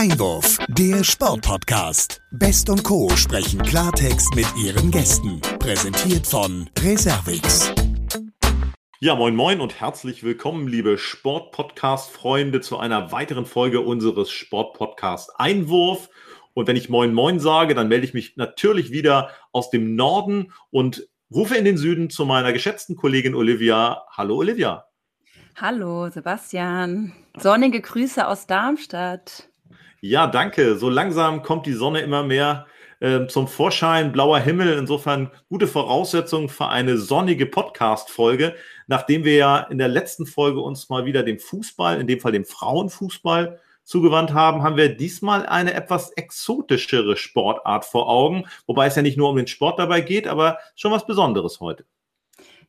Einwurf, der Sportpodcast. Best und Co. sprechen Klartext mit ihren Gästen. Präsentiert von Reservix. Ja, moin moin und herzlich willkommen, liebe Sportpodcast-Freunde, zu einer weiteren Folge unseres Sportpodcast Einwurf. Und wenn ich moin moin sage, dann melde ich mich natürlich wieder aus dem Norden und rufe in den Süden zu meiner geschätzten Kollegin Olivia. Hallo Olivia. Hallo Sebastian. Sonnige Grüße aus Darmstadt. Ja, danke. So langsam kommt die Sonne immer mehr äh, zum Vorschein. Blauer Himmel. Insofern gute Voraussetzungen für eine sonnige Podcast-Folge, nachdem wir ja in der letzten Folge uns mal wieder dem Fußball, in dem Fall dem Frauenfußball, zugewandt haben, haben wir diesmal eine etwas exotischere Sportart vor Augen, wobei es ja nicht nur um den Sport dabei geht, aber schon was Besonderes heute.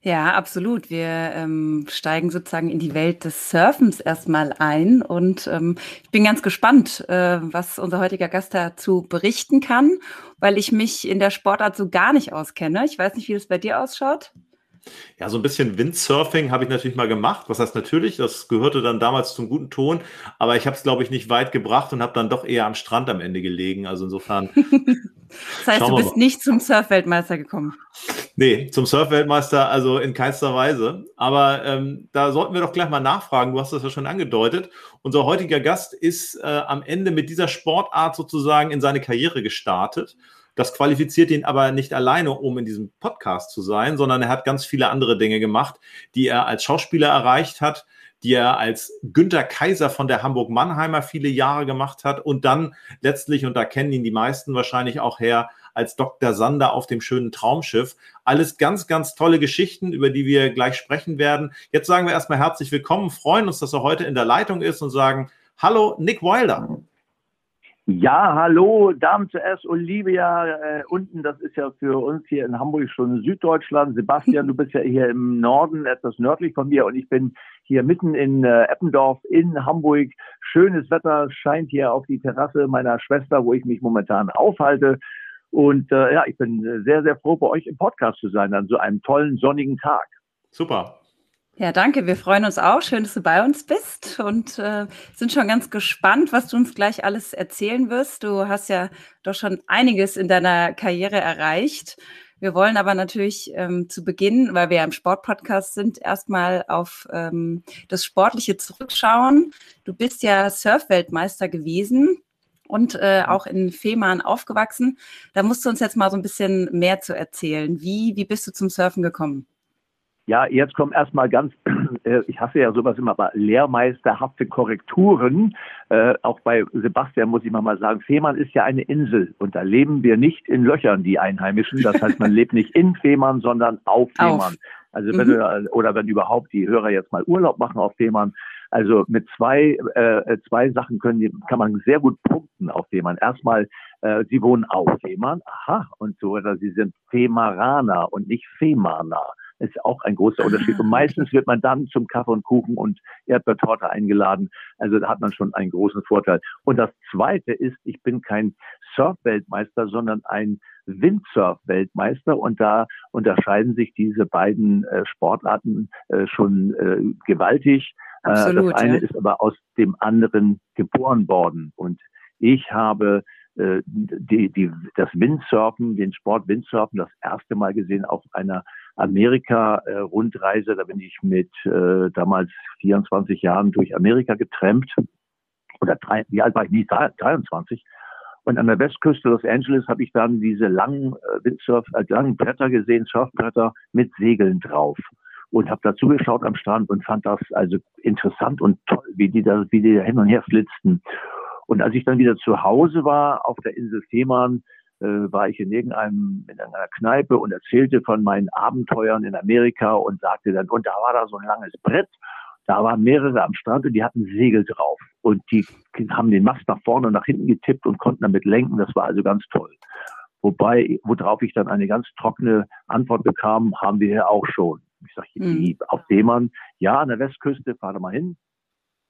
Ja, absolut. Wir ähm, steigen sozusagen in die Welt des Surfens erstmal ein und ähm, ich bin ganz gespannt, äh, was unser heutiger Gast dazu berichten kann, weil ich mich in der Sportart so gar nicht auskenne. Ich weiß nicht, wie das bei dir ausschaut. Ja, so ein bisschen Windsurfing habe ich natürlich mal gemacht. Was heißt natürlich? Das gehörte dann damals zum guten Ton, aber ich habe es, glaube ich, nicht weit gebracht und habe dann doch eher am Strand am Ende gelegen. Also insofern. das heißt, du bist mal. nicht zum Surfweltmeister gekommen. Nee, zum Surfweltmeister also in keinster Weise. Aber ähm, da sollten wir doch gleich mal nachfragen. Du hast das ja schon angedeutet. Unser heutiger Gast ist äh, am Ende mit dieser Sportart sozusagen in seine Karriere gestartet das qualifiziert ihn aber nicht alleine, um in diesem Podcast zu sein, sondern er hat ganz viele andere Dinge gemacht, die er als Schauspieler erreicht hat, die er als Günter Kaiser von der Hamburg-Mannheimer viele Jahre gemacht hat und dann letztlich, und da kennen ihn die meisten wahrscheinlich auch her, als Dr. Sander auf dem schönen Traumschiff. Alles ganz, ganz tolle Geschichten, über die wir gleich sprechen werden. Jetzt sagen wir erstmal herzlich willkommen, freuen uns, dass er heute in der Leitung ist und sagen, hallo Nick Wilder. Ja, hallo, Damen zuerst, Olivia äh, unten, das ist ja für uns hier in Hamburg schon Süddeutschland. Sebastian, du bist ja hier im Norden, etwas nördlich von mir und ich bin hier mitten in äh, Eppendorf in Hamburg. Schönes Wetter scheint hier auf die Terrasse meiner Schwester, wo ich mich momentan aufhalte. Und äh, ja, ich bin sehr, sehr froh, bei euch im Podcast zu sein an so einem tollen sonnigen Tag. Super. Ja, danke. Wir freuen uns auch. Schön, dass du bei uns bist und äh, sind schon ganz gespannt, was du uns gleich alles erzählen wirst. Du hast ja doch schon einiges in deiner Karriere erreicht. Wir wollen aber natürlich ähm, zu Beginn, weil wir ja im Sportpodcast sind, erstmal auf ähm, das Sportliche zurückschauen. Du bist ja Surfweltmeister gewesen und äh, auch in Fehmarn aufgewachsen. Da musst du uns jetzt mal so ein bisschen mehr zu erzählen. Wie, wie bist du zum Surfen gekommen? Ja, jetzt kommen erstmal ganz, äh, ich hasse ja sowas immer, aber lehrmeisterhafte Korrekturen. Äh, auch bei Sebastian muss ich mal sagen, Fehmarn ist ja eine Insel und da leben wir nicht in Löchern, die Einheimischen. Das heißt, man lebt nicht in Fehmarn, sondern auf Fehmarn. Auf. Also wenn mhm. du, oder wenn überhaupt die Hörer jetzt mal Urlaub machen auf Fehmarn, also mit zwei, äh, zwei Sachen können die, kann man sehr gut punkten auf Fehmarn. Erstmal, äh, sie wohnen auf Fehmarn, aha, und so, oder sie sind Femaraner und nicht Fehmarner ist auch ein großer Unterschied. Und meistens wird man dann zum Kaffee und Kuchen und Erdbeertorte eingeladen. Also da hat man schon einen großen Vorteil. Und das Zweite ist, ich bin kein Surf-Weltmeister, sondern ein Windsurf-Weltmeister. Und da unterscheiden sich diese beiden äh, Sportarten äh, schon äh, gewaltig. Äh, Absolut, das eine ja. ist aber aus dem anderen geboren worden. Und ich habe äh, die, die, das Windsurfen, den Sport Windsurfen, das erste Mal gesehen auf einer Amerika-Rundreise. Da bin ich mit äh, damals 24 Jahren durch Amerika getrennt. Oder drei, wie alt war ich? nicht? 23. Und an der Westküste Los Angeles habe ich dann diese langen äh, Windsurf, äh, langen Bretter gesehen, Surfbretter mit Segeln drauf. Und habe dazu geschaut am Strand und fand das also interessant und toll, wie die da, wie die da hin und her flitzten. Und als ich dann wieder zu Hause war auf der Insel Fehmarn, äh, war ich in irgendeinem in einer Kneipe und erzählte von meinen Abenteuern in Amerika und sagte dann, und da war da so ein langes Brett, da waren mehrere am Strand und die hatten Segel drauf. Und die haben den Mast nach vorne und nach hinten getippt und konnten damit lenken. Das war also ganz toll. Wobei, worauf ich dann eine ganz trockene Antwort bekam, haben wir ja auch schon. Ich sage, mhm. auf Fehmarn, ja, an der Westküste, fahr da mal hin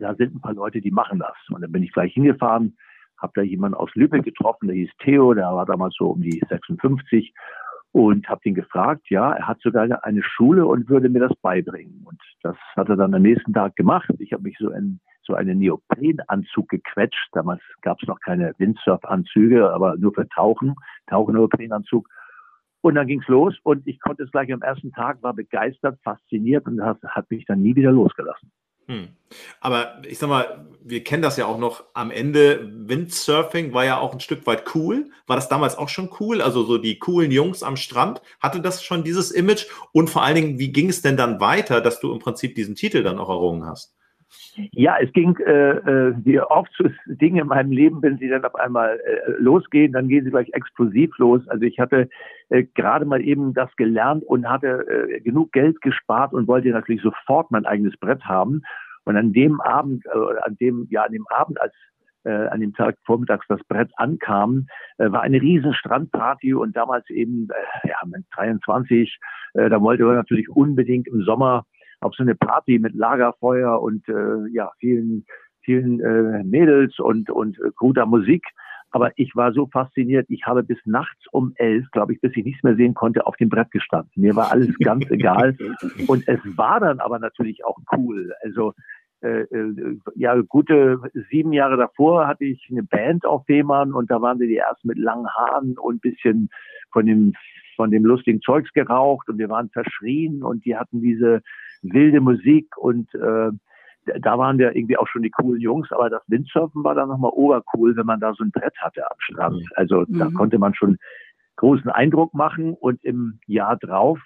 da sind ein paar Leute, die machen das. Und dann bin ich gleich hingefahren, habe da jemanden aus Lübeck getroffen, der hieß Theo, der war damals so um die 56 und habe ihn gefragt, ja, er hat sogar eine Schule und würde mir das beibringen. Und das hat er dann am nächsten Tag gemacht. Ich habe mich so in so einen Neoprenanzug gequetscht. Damals gab es noch keine Windsurfanzüge, aber nur für Tauchen, Tauchen-Neoprenanzug. Und dann ging's los und ich konnte es gleich am ersten Tag, war begeistert, fasziniert und das hat mich dann nie wieder losgelassen. Hm. Aber ich sag mal, wir kennen das ja auch noch am Ende. Windsurfing war ja auch ein Stück weit cool. War das damals auch schon cool? Also so die coolen Jungs am Strand. Hatte das schon dieses Image? Und vor allen Dingen, wie ging es denn dann weiter, dass du im Prinzip diesen Titel dann auch errungen hast? Ja, es ging, äh, äh, wie oft so Dinge in meinem Leben, wenn sie dann auf einmal äh, losgehen, dann gehen sie gleich explosiv los. Also ich hatte äh, gerade mal eben das gelernt und hatte äh, genug Geld gespart und wollte natürlich sofort mein eigenes Brett haben. Und an dem Abend, äh, an dem, ja, an dem Abend, als äh, an dem Tag vormittags das Brett ankam, äh, war eine riesen Strandparty und damals eben, äh, ja, mit 23, äh, da wollte man natürlich unbedingt im Sommer auf so eine Party mit Lagerfeuer und äh, ja, vielen, vielen äh, Mädels und, und äh, guter Musik. Aber ich war so fasziniert, ich habe bis nachts um elf, glaube ich, bis ich nichts mehr sehen konnte, auf dem Brett gestanden. Mir war alles ganz egal. Und es war dann aber natürlich auch cool. Also äh, äh, ja, gute sieben Jahre davor hatte ich eine Band auf Fehmarn und da waren sie die ersten mit langen Haaren und bisschen von dem von dem lustigen Zeugs geraucht und wir waren verschrien und die hatten diese wilde Musik und äh, da waren wir irgendwie auch schon die coolen Jungs, aber das Windsurfen war dann nochmal obercool, wenn man da so ein Brett hatte am Strand. Mhm. Also mhm. da konnte man schon großen Eindruck machen und im Jahr drauf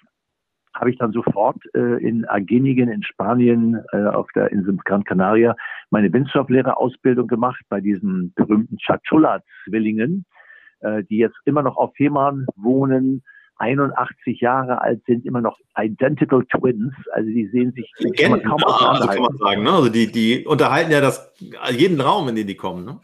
habe ich dann sofort äh, in Argenigen in Spanien äh, auf der Insel Gran Canaria meine Windsurflehrerausbildung gemacht bei diesen berühmten Chachula-Zwillingen, äh, die jetzt immer noch auf Fehmarn wohnen, 81 Jahre alt sind, immer noch Identical Twins. Also die sehen sich Legenden, kaum ah, also kann man sagen. Ne? Also die, die unterhalten ja das, jeden Raum, in den die kommen. Ne?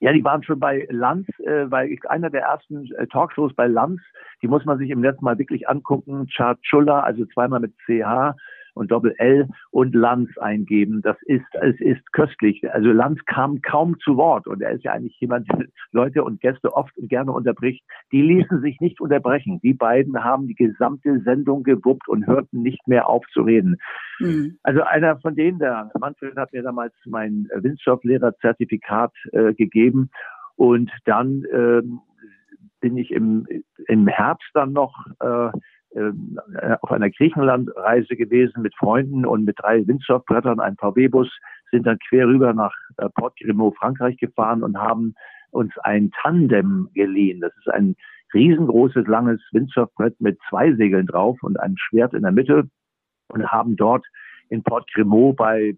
ja, die waren schon bei Lanz, äh, bei einer der ersten äh, Talkshows bei Lanz. Die muss man sich im Netz mal wirklich angucken. Charchulla, also zweimal mit CH und Doppel L und Lanz eingeben. Das ist, es ist köstlich. Also Lanz kam kaum zu Wort und er ist ja eigentlich jemand, der Leute und Gäste oft und gerne unterbricht. Die ließen sich nicht unterbrechen. Die beiden haben die gesamte Sendung gewuppt und hörten nicht mehr auf zu reden. Mhm. Also einer von denen, der Manfred hat mir damals mein Windsurf-Lehrer-Zertifikat äh, gegeben und dann äh, bin ich im, im Herbst dann noch ähm, äh, auf einer Griechenlandreise gewesen mit Freunden und mit drei Windsurfbrettern, ein VW-Bus, sind dann quer rüber nach äh, Port Grimaud, Frankreich gefahren und haben uns ein Tandem geliehen. Das ist ein riesengroßes, langes Windsurfbrett mit zwei Segeln drauf und einem Schwert in der Mitte und haben dort in Port Grimaud bei,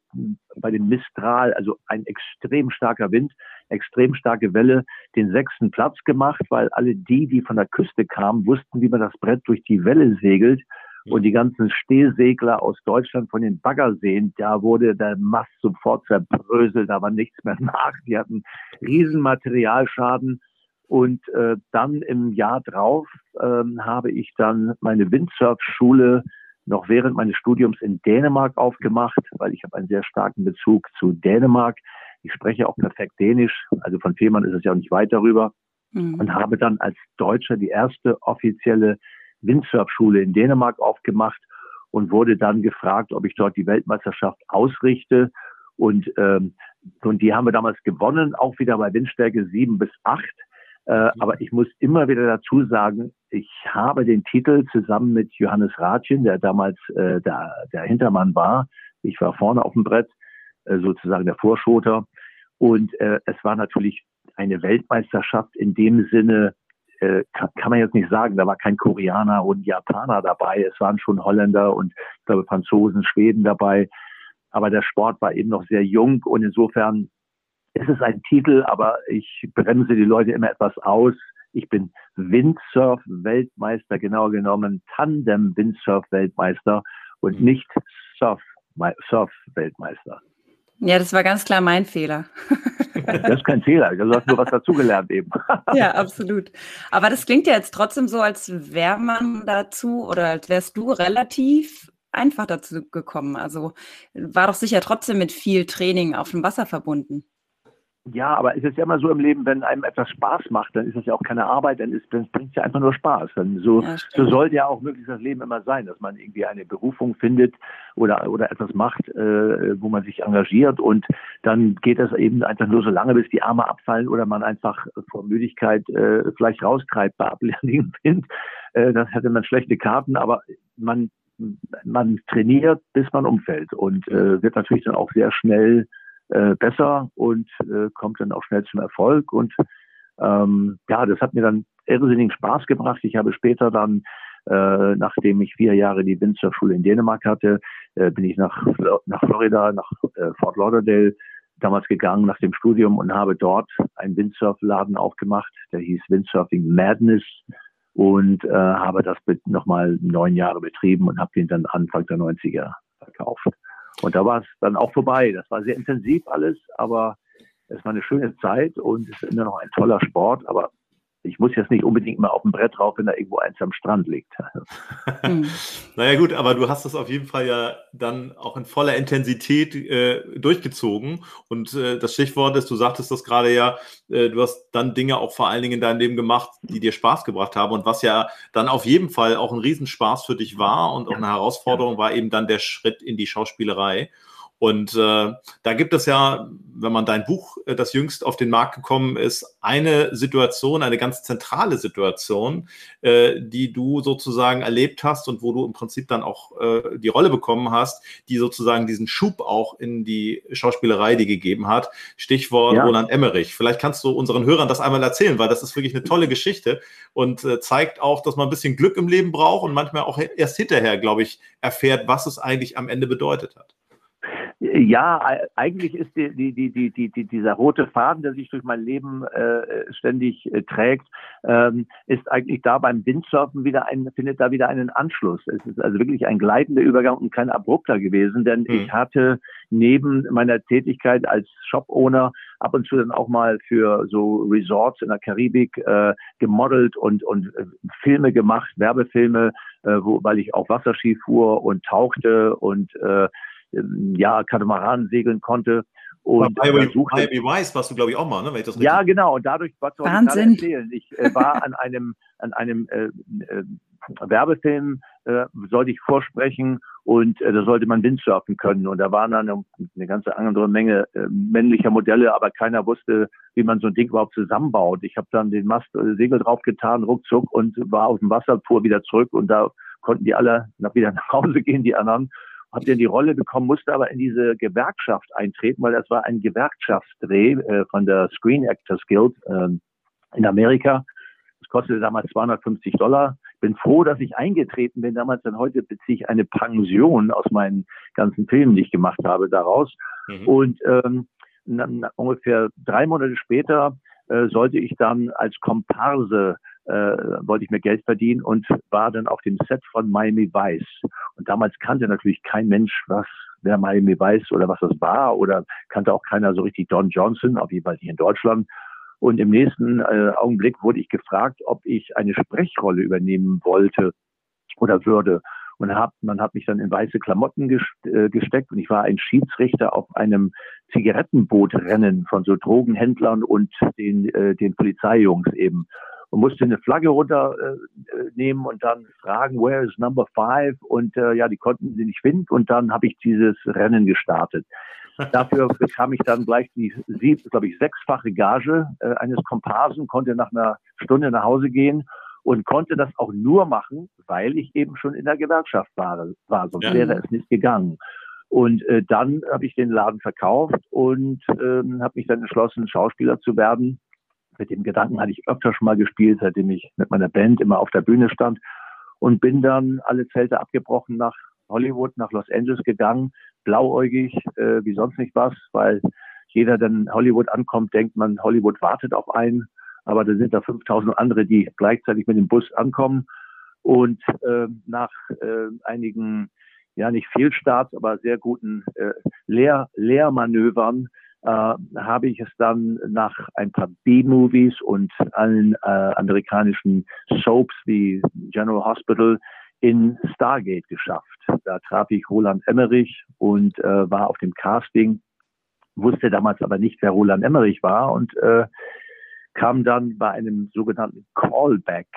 bei dem Mistral, also ein extrem starker Wind, extrem starke Welle, den sechsten Platz gemacht, weil alle die, die von der Küste kamen, wussten, wie man das Brett durch die Welle segelt. Und die ganzen Stehsegler aus Deutschland von den Baggerseen, da wurde der Mast sofort zerbröselt, da war nichts mehr nach. Die hatten riesen Materialschaden. Und äh, dann im Jahr drauf ähm, habe ich dann meine Windsurfschule noch während meines Studiums in Dänemark aufgemacht, weil ich habe einen sehr starken Bezug zu Dänemark. Ich spreche auch perfekt Dänisch, also von Fehmarn ist es ja auch nicht weit darüber. Mhm. Und habe dann als Deutscher die erste offizielle Windsurfschule in Dänemark aufgemacht und wurde dann gefragt, ob ich dort die Weltmeisterschaft ausrichte. Und, ähm, und die haben wir damals gewonnen, auch wieder bei Windstärke sieben bis acht. Äh, mhm. aber ich muss immer wieder dazu sagen, ich habe den Titel zusammen mit Johannes Ratchen, der damals äh, der, der Hintermann war. Ich war vorne auf dem Brett, äh, sozusagen der Vorschoter. Und äh, es war natürlich eine Weltmeisterschaft in dem Sinne, äh, kann, kann man jetzt nicht sagen, da war kein Koreaner und Japaner dabei. Es waren schon Holländer und ich glaube Franzosen, Schweden dabei. Aber der Sport war eben noch sehr jung und insofern es ist ein Titel, aber ich bremse die Leute immer etwas aus. Ich bin Windsurf-Weltmeister, genau genommen Tandem-Windsurf-Weltmeister und mhm. nicht Surf-Weltmeister. Ja, das war ganz klar mein Fehler. Das ist kein Fehler. Du hast nur was dazugelernt eben. Ja, absolut. Aber das klingt ja jetzt trotzdem so, als wäre man dazu oder als wärst du relativ einfach dazu gekommen. Also war doch sicher trotzdem mit viel Training auf dem Wasser verbunden. Ja, aber es ist ja immer so im Leben, wenn einem etwas Spaß macht, dann ist es ja auch keine Arbeit, dann, ist, dann bringt es ja einfach nur Spaß. Dann so, ja, so sollte ja auch möglichst das Leben immer sein, dass man irgendwie eine Berufung findet oder, oder etwas macht, äh, wo man sich engagiert und dann geht das eben einfach nur so lange, bis die Arme abfallen oder man einfach vor Müdigkeit äh, vielleicht raustreibt bei ablehnendem Wind. Äh, das hätte man schlechte Karten, aber man, man trainiert, bis man umfällt und äh, wird natürlich dann auch sehr schnell äh, besser und äh, kommt dann auch schnell zum Erfolg. Und ähm, ja, das hat mir dann irrsinnigen Spaß gebracht. Ich habe später dann, äh, nachdem ich vier Jahre die Windsurfschule in Dänemark hatte, äh, bin ich nach, nach Florida, nach äh, Fort Lauderdale damals gegangen nach dem Studium und habe dort einen Windsurfladen aufgemacht, der hieß Windsurfing Madness und äh, habe das nochmal neun Jahre betrieben und habe den dann Anfang der 90er verkauft. Und da war es dann auch vorbei. Das war sehr intensiv alles, aber es war eine schöne Zeit und es ist immer noch ein toller Sport. Aber ich muss jetzt nicht unbedingt mal auf dem Brett drauf, wenn da irgendwo eins am Strand liegt. Hm. naja gut, aber du hast das auf jeden Fall ja dann auch in voller Intensität äh, durchgezogen. Und äh, das Stichwort ist, du sagtest das gerade ja, äh, du hast dann Dinge auch vor allen Dingen in deinem Leben gemacht, die dir Spaß gebracht haben. Und was ja dann auf jeden Fall auch ein Riesenspaß für dich war und auch eine Herausforderung war eben dann der Schritt in die Schauspielerei. Und äh, da gibt es ja, wenn man dein Buch, äh, das jüngst auf den Markt gekommen ist, eine Situation, eine ganz zentrale Situation, äh, die du sozusagen erlebt hast und wo du im Prinzip dann auch äh, die Rolle bekommen hast, die sozusagen diesen Schub auch in die Schauspielerei, die gegeben hat. Stichwort ja. Roland Emmerich. Vielleicht kannst du unseren Hörern das einmal erzählen, weil das ist wirklich eine tolle Geschichte und äh, zeigt auch, dass man ein bisschen Glück im Leben braucht und manchmal auch erst hinterher, glaube ich, erfährt, was es eigentlich am Ende bedeutet hat. Ja, eigentlich ist die, die, die, die, die, dieser rote Faden, der sich durch mein Leben äh, ständig äh, trägt, ähm, ist eigentlich da beim Windsurfen wieder ein, findet da wieder einen Anschluss. Es ist also wirklich ein gleitender Übergang und kein abrupter gewesen, denn mhm. ich hatte neben meiner Tätigkeit als Shop-Owner ab und zu dann auch mal für so Resorts in der Karibik äh, gemodelt und, und äh, Filme gemacht, Werbefilme, äh, wo, weil ich auch Wasserski fuhr und tauchte und äh, ja, Katamaran segeln konnte. Und Miami, Miami Vice warst du, glaube ich, auch mal, ne? Wenn ich das ja, genau. Und dadurch, was soll Wahnsinn. ich erzählen? Ich äh, war an einem, an einem äh, äh, Werbefilm, äh, sollte ich vorsprechen und äh, da sollte man Windsurfen können. Und da waren dann eine, eine ganze andere Menge äh, männlicher Modelle, aber keiner wusste, wie man so ein Ding überhaupt zusammenbaut. Ich habe dann den Mast äh, Segel draufgetan, ruckzuck und war auf dem Wasser, fuhr wieder zurück und da konnten die alle nach wieder nach Hause gehen, die anderen habe dann die Rolle bekommen, musste aber in diese Gewerkschaft eintreten, weil das war ein Gewerkschaftsdreh äh, von der Screen Actors Guild äh, in Amerika. Das kostete damals 250 Dollar. Bin froh, dass ich eingetreten bin damals, denn heute beziehe ich eine Pension aus meinen ganzen Filmen, die ich gemacht habe, daraus. Mhm. Und ähm, dann, ungefähr drei Monate später äh, sollte ich dann als Komparse äh, wollte ich mir Geld verdienen und war dann auf dem Set von Miami Vice. Und damals kannte natürlich kein Mensch, was wer Miami Vice oder was das war oder kannte auch keiner so richtig Don Johnson, auf jeden Fall nicht in Deutschland. Und im nächsten äh, Augenblick wurde ich gefragt, ob ich eine Sprechrolle übernehmen wollte oder würde. Und hab, man hat mich dann in weiße Klamotten äh, gesteckt und ich war ein Schiedsrichter auf einem Zigarettenbootrennen von so Drogenhändlern und den, äh, den Polizeijungs eben und musste eine Flagge runternehmen äh, und dann fragen, where is number five? Und äh, ja, die konnten sie nicht finden und dann habe ich dieses Rennen gestartet. Dafür bekam ich dann gleich die, glaube ich, sechsfache Gage äh, eines Komparsen, konnte nach einer Stunde nach Hause gehen und konnte das auch nur machen, weil ich eben schon in der Gewerkschaft war, war sonst ja. wäre es nicht gegangen. Und äh, dann habe ich den Laden verkauft und ähm, habe mich dann entschlossen, Schauspieler zu werden mit dem Gedanken hatte ich öfter schon mal gespielt, seitdem ich mit meiner Band immer auf der Bühne stand und bin dann alle Zelte abgebrochen nach Hollywood, nach Los Angeles gegangen, blauäugig, äh, wie sonst nicht was, weil jeder, der in Hollywood ankommt, denkt man, Hollywood wartet auf einen, aber da sind da 5000 andere, die gleichzeitig mit dem Bus ankommen. Und äh, nach äh, einigen, ja nicht Fehlstarts, aber sehr guten äh, Lehr Lehrmanövern äh, habe ich es dann nach ein paar B-Movies und allen äh, amerikanischen Soaps wie General Hospital in Stargate geschafft. Da traf ich Roland Emmerich und äh, war auf dem Casting wusste damals aber nicht, wer Roland Emmerich war und äh, kam dann bei einem sogenannten Callback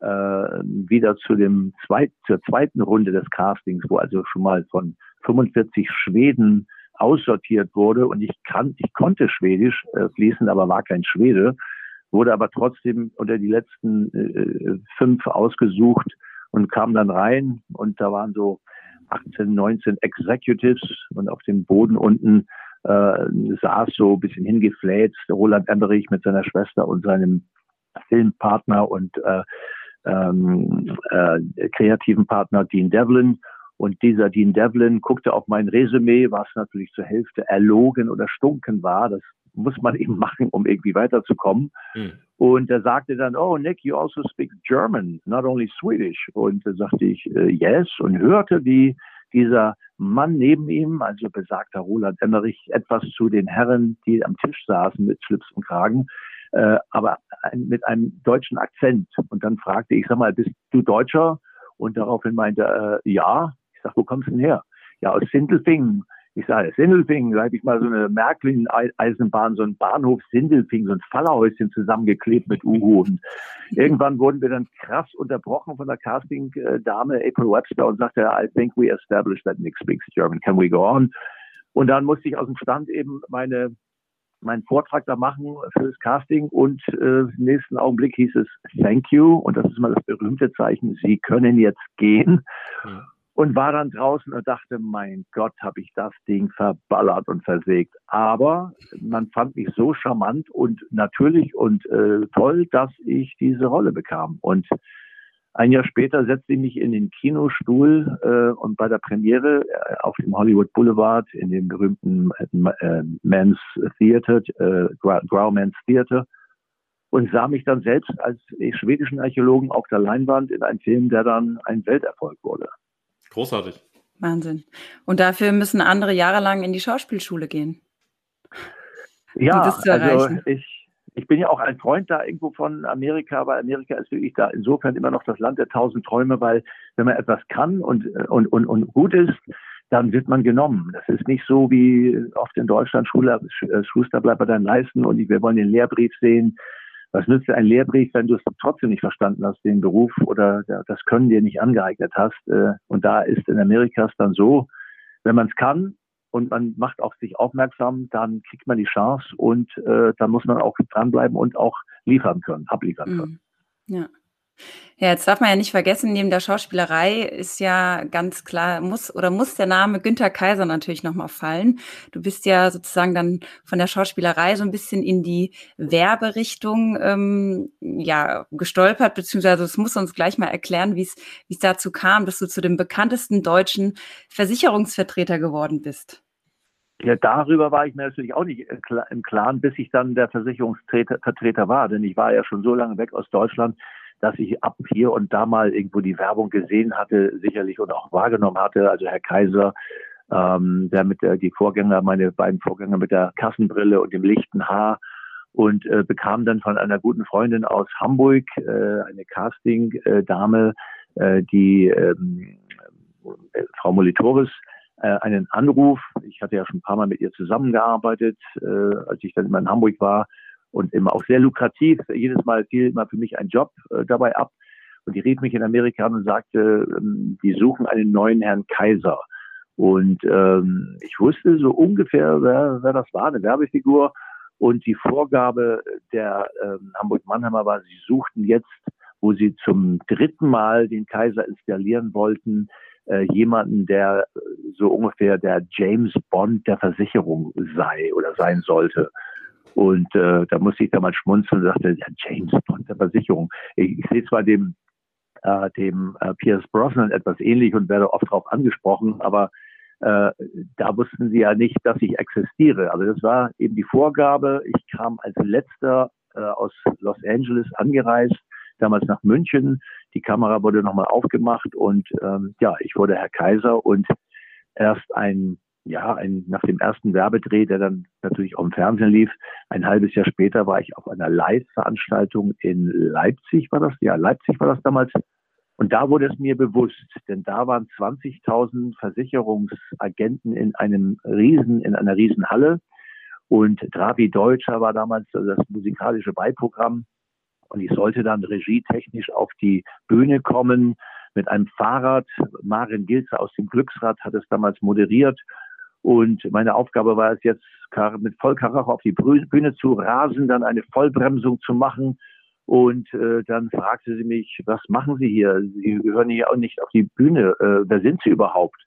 äh, wieder zu dem zweit, zur zweiten Runde des Castings, wo also schon mal von 45 Schweden aussortiert wurde und ich kann, ich konnte Schwedisch äh, fließen, aber war kein Schwede, wurde aber trotzdem unter die letzten äh, fünf ausgesucht und kam dann rein und da waren so 18, 19 Executives und auf dem Boden unten äh, saß so ein bisschen hingefläht Roland Emmerich mit seiner Schwester und seinem Filmpartner und äh, ähm, äh, kreativen Partner Dean Devlin. Und dieser Dean Devlin guckte auf mein Resümee, was natürlich zur Hälfte erlogen oder stunken war. Das muss man eben machen, um irgendwie weiterzukommen. Mhm. Und er sagte dann, oh, Nick, you also speak German, not only Swedish. Und da sagte ich, äh, yes, und hörte, wie dieser Mann neben ihm, also besagter Roland Emmerich, etwas zu den Herren, die am Tisch saßen mit Schlips und Kragen, äh, aber ein, mit einem deutschen Akzent. Und dann fragte ich, sag mal, bist du Deutscher? Und daraufhin meinte er, äh, ja. Ich sag, wo kommst du denn her? Ja, aus Sindelfingen. Ich sage, Sindelfingen, da habe ich mal so eine Märklin-Eisenbahn, so ein Bahnhof Sindelfingen, so ein Fallerhäuschen zusammengeklebt mit Uhu. Und irgendwann wurden wir dann krass unterbrochen von der Casting-Dame April Webster und sagte, I think we established that Nick speaks German. Can we go on? Und dann musste ich aus dem Stand eben meine meinen Vortrag da machen für das Casting und äh, im nächsten Augenblick hieß es Thank you und das ist mal das berühmte Zeichen, Sie können jetzt gehen. Ja und war dann draußen und dachte, mein Gott, habe ich das Ding verballert und versägt. Aber man fand mich so charmant und natürlich und äh, toll, dass ich diese Rolle bekam. Und ein Jahr später setzte ich mich in den Kinostuhl äh, und bei der Premiere äh, auf dem Hollywood Boulevard in dem berühmten äh, Men's Theater, äh, Grauman's Theater, und sah mich dann selbst als schwedischen Archäologen auf der Leinwand in einem Film, der dann ein Welterfolg wurde. Großartig. Wahnsinn. Und dafür müssen andere jahrelang in die Schauspielschule gehen. Ja, um also ich, ich bin ja auch ein Freund da irgendwo von Amerika, weil Amerika ist wirklich da insofern immer noch das Land der tausend Träume, weil wenn man etwas kann und, und, und, und gut ist, dann wird man genommen. Das ist nicht so wie oft in Deutschland, Schule, Schuster bleibt bei deinen Leisten und wir wollen den Lehrbrief sehen was nützt dir ein Lehrbrief, wenn du es trotzdem nicht verstanden hast, den Beruf oder das Können dir nicht angeeignet hast? Äh, und da ist in Amerika es dann so, wenn man es kann und man macht auf sich aufmerksam, dann kriegt man die Chance und äh, dann muss man auch dranbleiben und auch liefern können, abliefern können. Ja. Ja, jetzt darf man ja nicht vergessen, neben der Schauspielerei ist ja ganz klar, muss oder muss der Name Günther Kaiser natürlich nochmal fallen. Du bist ja sozusagen dann von der Schauspielerei so ein bisschen in die Werberichtung ähm, ja, gestolpert, beziehungsweise es muss uns gleich mal erklären, wie es dazu kam, dass du zu dem bekanntesten deutschen Versicherungsvertreter geworden bist. Ja, darüber war ich mir natürlich auch nicht im Klaren, bis ich dann der Versicherungsvertreter war, denn ich war ja schon so lange weg aus Deutschland, dass ich ab hier und da mal irgendwo die Werbung gesehen hatte, sicherlich und auch wahrgenommen hatte. Also Herr Kaiser, ähm, der mit der, die Vorgänger, meine beiden Vorgänger mit der Kassenbrille und dem lichten Haar und äh, bekam dann von einer guten Freundin aus Hamburg, äh, eine Casting-Dame, äh, die ähm, äh, Frau Molitoris, äh, einen Anruf. Ich hatte ja schon ein paar Mal mit ihr zusammengearbeitet, äh, als ich dann immer in Hamburg war und immer auch sehr lukrativ. Jedes Mal fiel immer für mich ein Job äh, dabei ab. Und die rief mich in Amerika an und sagte, ähm, die suchen einen neuen Herrn Kaiser. Und ähm, ich wusste so ungefähr, wer, wer das war, eine Werbefigur. Und die Vorgabe der ähm, Hamburg-Mannheimer war, sie suchten jetzt, wo sie zum dritten Mal den Kaiser installieren wollten, äh, jemanden, der so ungefähr der James Bond der Versicherung sei oder sein sollte. Und äh, da musste ich da mal schmunzeln und sagte, ja, James Bond der Versicherung. Ich, ich sehe zwar dem, äh, dem äh, Pierce Brosnan etwas ähnlich und werde oft darauf angesprochen, aber äh, da wussten sie ja nicht, dass ich existiere. Also das war eben die Vorgabe. Ich kam als letzter äh, aus Los Angeles angereist, damals nach München. Die Kamera wurde nochmal aufgemacht und ähm, ja, ich wurde Herr Kaiser und erst ein ja, ein, nach dem ersten Werbedreh, der dann natürlich auch im Fernsehen lief, ein halbes Jahr später war ich auf einer Live-Veranstaltung in Leipzig, war das? Ja, Leipzig war das damals. Und da wurde es mir bewusst, denn da waren 20.000 Versicherungsagenten in einem riesen, in einer riesen Halle. Und Dravi Deutscher war damals das musikalische Beiprogramm. Und ich sollte dann regietechnisch auf die Bühne kommen mit einem Fahrrad. Marin Gilze aus dem Glücksrad hat es damals moderiert. Und meine Aufgabe war es jetzt, mit Vollkaracho auf die Bühne zu rasen, dann eine Vollbremsung zu machen. Und äh, dann fragte sie mich, was machen Sie hier? Sie gehören hier auch nicht auf die Bühne. Äh, wer sind Sie überhaupt?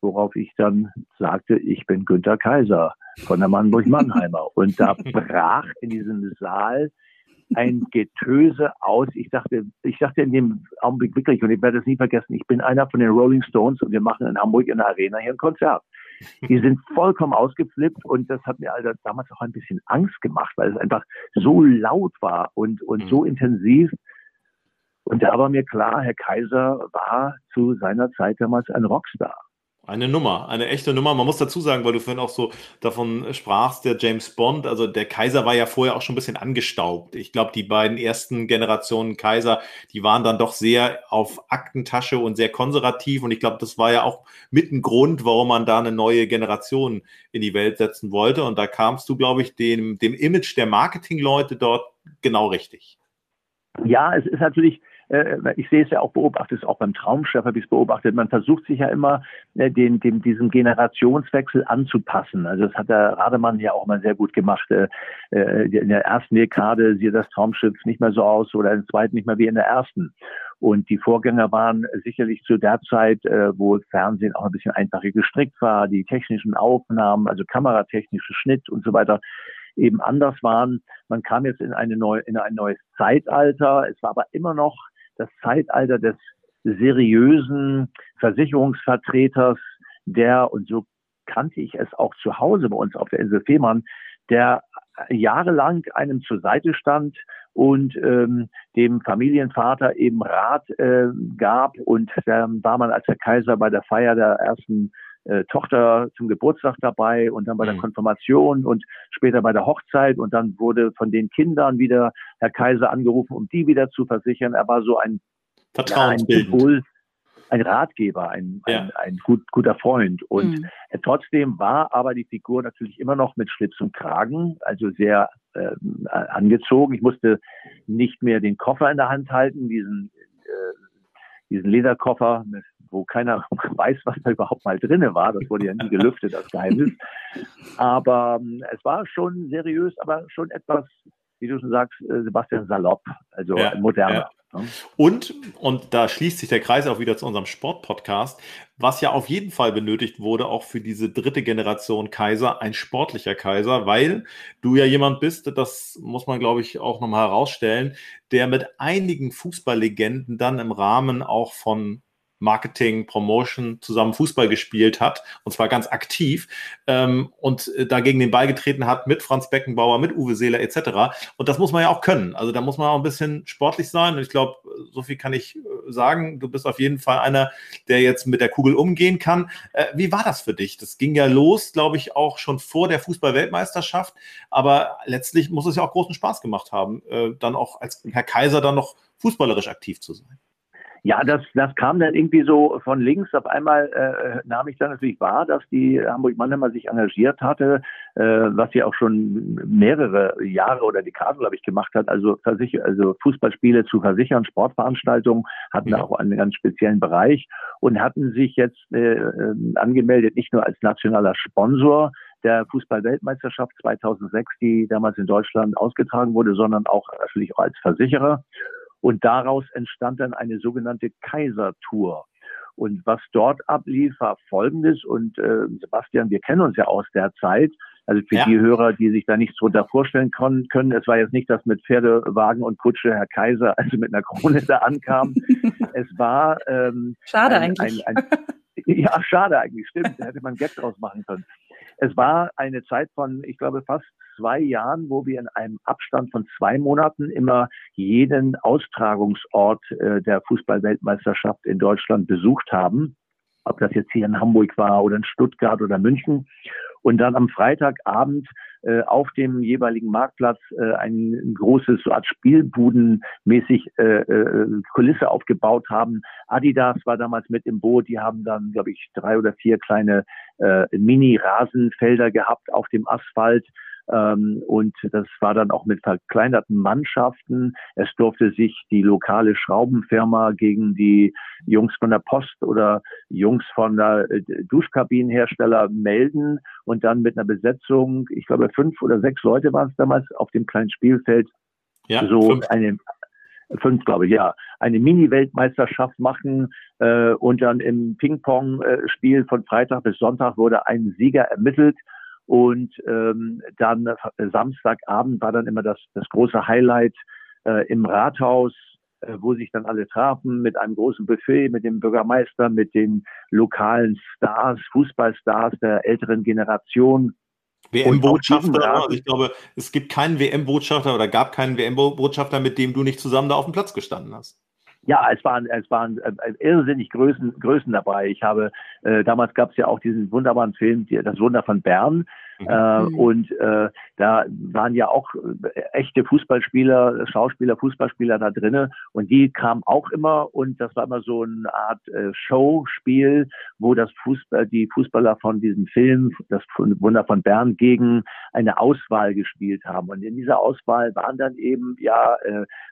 Worauf ich dann sagte, ich bin Günter Kaiser von der Mannburg-Mannheimer. Und da brach in diesem Saal ein Getöse aus. Ich dachte, ich dachte in dem Augenblick wirklich, und ich werde es nie vergessen, ich bin einer von den Rolling Stones und wir machen in Hamburg in der Arena hier ein Konzert. Die sind vollkommen ausgeflippt und das hat mir also damals auch ein bisschen Angst gemacht, weil es einfach so laut war und, und mhm. so intensiv. Und da war mir klar, Herr Kaiser war zu seiner Zeit damals ein Rockstar. Eine Nummer, eine echte Nummer. Man muss dazu sagen, weil du vorhin auch so davon sprachst, der James Bond, also der Kaiser war ja vorher auch schon ein bisschen angestaubt. Ich glaube, die beiden ersten Generationen Kaiser, die waren dann doch sehr auf Aktentasche und sehr konservativ. Und ich glaube, das war ja auch mit ein Grund, warum man da eine neue Generation in die Welt setzen wollte. Und da kamst du, glaube ich, dem, dem Image der Marketingleute dort genau richtig. Ja, es ist natürlich, ich sehe es ja auch beobachtet, auch beim Traumchef habe ich es beobachtet, man versucht sich ja immer äh, den, dem, diesem Generationswechsel anzupassen. Also das hat der Rademann ja auch mal sehr gut gemacht. Äh, in der ersten Dekade sieht das Traumschiff nicht mehr so aus oder in der zweiten nicht mehr wie in der ersten. Und die Vorgänger waren sicherlich zu der Zeit, wo Fernsehen auch ein bisschen einfacher gestrickt war, die technischen Aufnahmen, also kameratechnische Schnitt und so weiter eben anders waren. Man kam jetzt in, eine neue, in ein neues Zeitalter. Es war aber immer noch das Zeitalter des seriösen Versicherungsvertreters, der, und so kannte ich es auch zu Hause bei uns auf der Insel Fehmarn, der jahrelang einem zur Seite stand und ähm, dem Familienvater eben Rat äh, gab. Und dann war man als der Kaiser bei der Feier der ersten äh, Tochter zum Geburtstag dabei und dann bei der mhm. Konfirmation und später bei der Hochzeit und dann wurde von den Kindern wieder Herr Kaiser angerufen, um die wieder zu versichern. Er war so ein, ja, ein Symbol, ein Ratgeber, ein, ja. ein, ein gut, guter Freund. Und mhm. trotzdem war aber die Figur natürlich immer noch mit Schlips und Kragen, also sehr äh, angezogen. Ich musste nicht mehr den Koffer in der Hand halten, diesen, äh, diesen Lederkoffer mit wo keiner weiß, was da überhaupt mal drinne war. Das wurde ja nie gelüftet, das Geheimnis. Aber ähm, es war schon seriös, aber schon etwas, wie du schon sagst, äh, Sebastian Salopp, also ja, moderner. Ja. Ne? Und, und da schließt sich der Kreis auch wieder zu unserem Sportpodcast, was ja auf jeden Fall benötigt wurde, auch für diese dritte Generation Kaiser, ein sportlicher Kaiser, weil du ja jemand bist, das muss man, glaube ich, auch nochmal herausstellen, der mit einigen Fußballlegenden dann im Rahmen auch von Marketing, Promotion zusammen Fußball gespielt hat, und zwar ganz aktiv, ähm, und äh, dagegen den Ball getreten hat mit Franz Beckenbauer, mit Uwe Seeler etc. Und das muss man ja auch können. Also da muss man auch ein bisschen sportlich sein. Und ich glaube, so viel kann ich äh, sagen. Du bist auf jeden Fall einer, der jetzt mit der Kugel umgehen kann. Äh, wie war das für dich? Das ging ja los, glaube ich, auch schon vor der Fußball-Weltmeisterschaft. Aber letztlich muss es ja auch großen Spaß gemacht haben, äh, dann auch als Herr Kaiser dann noch fußballerisch aktiv zu sein. Ja, das, das kam dann irgendwie so von links. Auf einmal äh, nahm ich dann natürlich wahr, dass die Hamburg-Mannheimer sich engagiert hatte, äh, was sie auch schon mehrere Jahre oder Dekaden, glaube ich, gemacht hat. Also, Versicher also Fußballspiele zu versichern, Sportveranstaltungen hatten da auch einen ganz speziellen Bereich und hatten sich jetzt äh, äh angemeldet, nicht nur als nationaler Sponsor der Fußball-Weltmeisterschaft 2006, die damals in Deutschland ausgetragen wurde, sondern auch natürlich auch als Versicherer. Und daraus entstand dann eine sogenannte Kaisertour. Und was dort ablief, war Folgendes. Und äh, Sebastian, wir kennen uns ja aus der Zeit. Also für ja. die Hörer, die sich da nichts drunter vorstellen können, können, es war jetzt nicht, dass mit Pferdewagen und Kutsche Herr Kaiser also mit einer Krone da ankam. es war ähm, schade ein, eigentlich. Ein, ein, ja, schade eigentlich, stimmt. Da hätte man Gag draus machen können. Es war eine Zeit von, ich glaube, fast zwei Jahren, wo wir in einem Abstand von zwei Monaten immer jeden Austragungsort äh, der Fußballweltmeisterschaft in Deutschland besucht haben. Ob das jetzt hier in Hamburg war oder in Stuttgart oder München. Und dann am Freitagabend äh, auf dem jeweiligen Marktplatz äh, ein, großes, so Art Spielbudenmäßig äh, äh, Kulisse aufgebaut haben. Adidas war damals mit im Boot. Die haben dann, glaube ich, drei oder vier kleine äh, Mini-Rasenfelder gehabt auf dem Asphalt Ähm, und das war dann auch mit verkleinerten Mannschaften. Es durfte sich die lokale Schraubenfirma gegen die Jungs von der Post oder Jungs von der äh, Duschkabinenhersteller melden und dann mit einer Besetzung, ich glaube fünf oder sechs Leute waren es damals auf dem kleinen Spielfeld, ja, so fünf. eine fünf, glaube ich, ja, eine Mini-Weltmeisterschaft machen äh, und dann im Ping-Pong-Spiel von Freitag bis Sonntag wurde ein Sieger ermittelt und ähm, dann äh, Samstagabend war dann immer das, das große Highlight äh, im Rathaus, äh, wo sich dann alle trafen mit einem großen Buffet, mit dem Bürgermeister, mit den lokalen Stars, Fußballstars der älteren Generation. WM-Botschafter, also ich glaube, es gibt keinen WM-Botschafter oder gab keinen WM-Botschafter, mit dem du nicht zusammen da auf dem Platz gestanden hast. Ja, es waren, es waren äh, irrsinnig Größen, Größen dabei. Ich habe, äh, damals gab es ja auch diesen wunderbaren Film, Das Wunder von Bern. Mhm. Äh, mhm. und äh, da waren ja auch äh, echte Fußballspieler, Schauspieler, Fußballspieler da drinnen und die kamen auch immer und das war immer so eine Art Showspiel, wo das Fußball, die Fußballer von diesem Film, das Wunder von Bern gegen eine Auswahl gespielt haben und in dieser Auswahl waren dann eben ja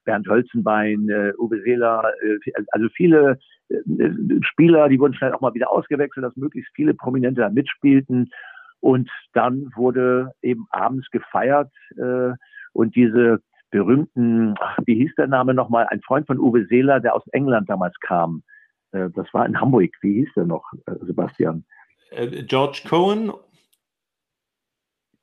Bernd Hölzenbein, Uwe Seeler, also viele Spieler, die wurden schnell auch mal wieder ausgewechselt, dass möglichst viele Prominente da mitspielten. Und dann wurde eben abends gefeiert äh, und diese berühmten, ach, wie hieß der Name nochmal, ein Freund von Uwe Seeler, der aus England damals kam. Äh, das war in Hamburg. Wie hieß der noch, äh, Sebastian? Äh, George Cohen?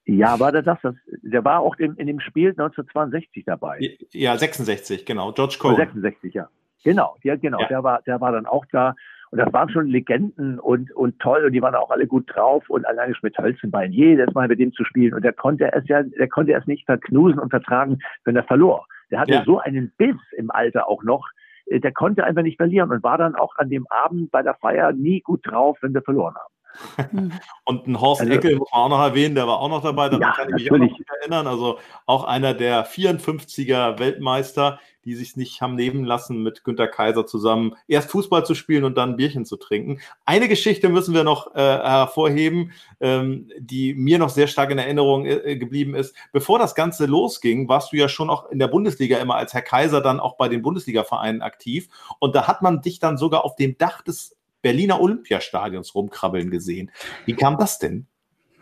Ja, war der das? das der war auch in, in dem Spiel 1962 dabei. Ja, 66, genau. George Cohen. 66, ja. Genau, ja, genau. Ja. Der war, der war dann auch da. Und das waren schon Legenden und, und toll und die waren auch alle gut drauf und alleine Schmidt Hölzenbein, jedes Mal mit dem zu spielen. Und der konnte es ja, der konnte es nicht verknusen und vertragen, wenn er verlor. Der hatte ja. so einen Biss im Alter auch noch, äh, der konnte einfach nicht verlieren und war dann auch an dem Abend bei der Feier nie gut drauf, wenn wir verloren haben. Und ein Horst also, Eckel muss man auch noch erwähnen, der war auch noch dabei, daran ja, kann ich mich natürlich. auch noch erinnern. Also auch einer der 54er Weltmeister, die sich nicht haben nehmen lassen, mit Günter Kaiser zusammen erst Fußball zu spielen und dann Bierchen zu trinken. Eine Geschichte müssen wir noch äh, hervorheben, ähm, die mir noch sehr stark in Erinnerung äh, geblieben ist. Bevor das Ganze losging, warst du ja schon auch in der Bundesliga immer als Herr Kaiser dann auch bei den Bundesliga-Vereinen aktiv. Und da hat man dich dann sogar auf dem Dach des Berliner Olympiastadions rumkrabbeln gesehen. Wie kam das denn?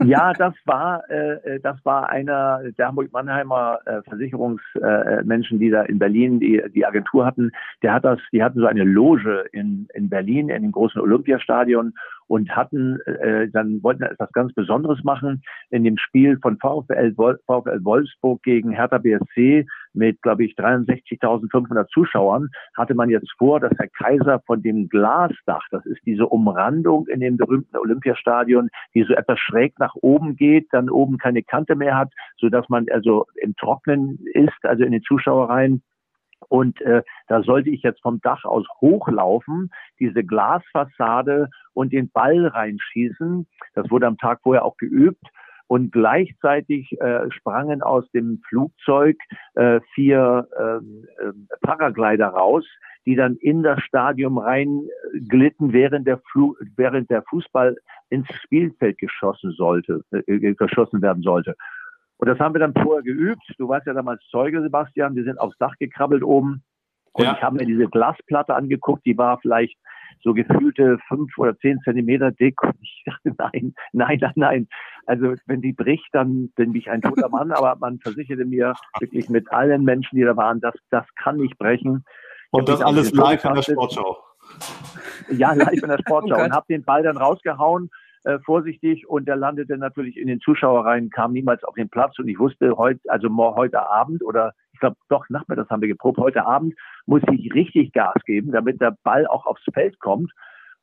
Ja, das war äh, äh, das war einer der Hamburg-Mannheimer äh, Versicherungsmenschen, äh, die da in Berlin die, die Agentur hatten. Der hat das, die hatten so eine Loge in, in Berlin in dem großen Olympiastadion und hatten äh, dann wollten etwas ganz Besonderes machen in dem Spiel von VfL, VfL Wolfsburg gegen Hertha BSC mit, glaube ich, 63.500 Zuschauern, hatte man jetzt vor, dass Herr Kaiser von dem Glasdach, das ist diese Umrandung in dem berühmten Olympiastadion, die so etwas schräg nach oben geht, dann oben keine Kante mehr hat, so dass man also im Trocknen ist, also in den Zuschauereien. Und äh, da sollte ich jetzt vom Dach aus hochlaufen, diese Glasfassade und den Ball reinschießen. Das wurde am Tag vorher auch geübt und gleichzeitig äh, sprangen aus dem Flugzeug äh, vier äh, äh, Paraglider raus, die dann in das Stadion reinglitten, während der, Flu während der Fußball ins Spielfeld geschossen sollte, äh, geschossen werden sollte. Und das haben wir dann vorher geübt. Du warst ja damals Zeuge, Sebastian. Wir sind aufs Dach gekrabbelt oben. Und ja. ich habe mir diese Glasplatte angeguckt, die war vielleicht so gefühlte fünf oder zehn Zentimeter dick. Und ich dachte, nein, nein, nein, nein. Also wenn die bricht, dann bin ich ein toter Mann. Aber man versicherte mir wirklich mit allen Menschen, die da waren, dass das kann nicht brechen. Und das alles live in der Sportschau. Ja, live in der Sportschau. oh und habe den Ball dann rausgehauen äh, vorsichtig und der landete natürlich in den Zuschauerreihen, kam niemals auf den Platz. Und ich wusste heute, also heute Abend oder ich glaube doch nachmittags haben wir geprobt, heute Abend muss ich richtig Gas geben, damit der Ball auch aufs Feld kommt.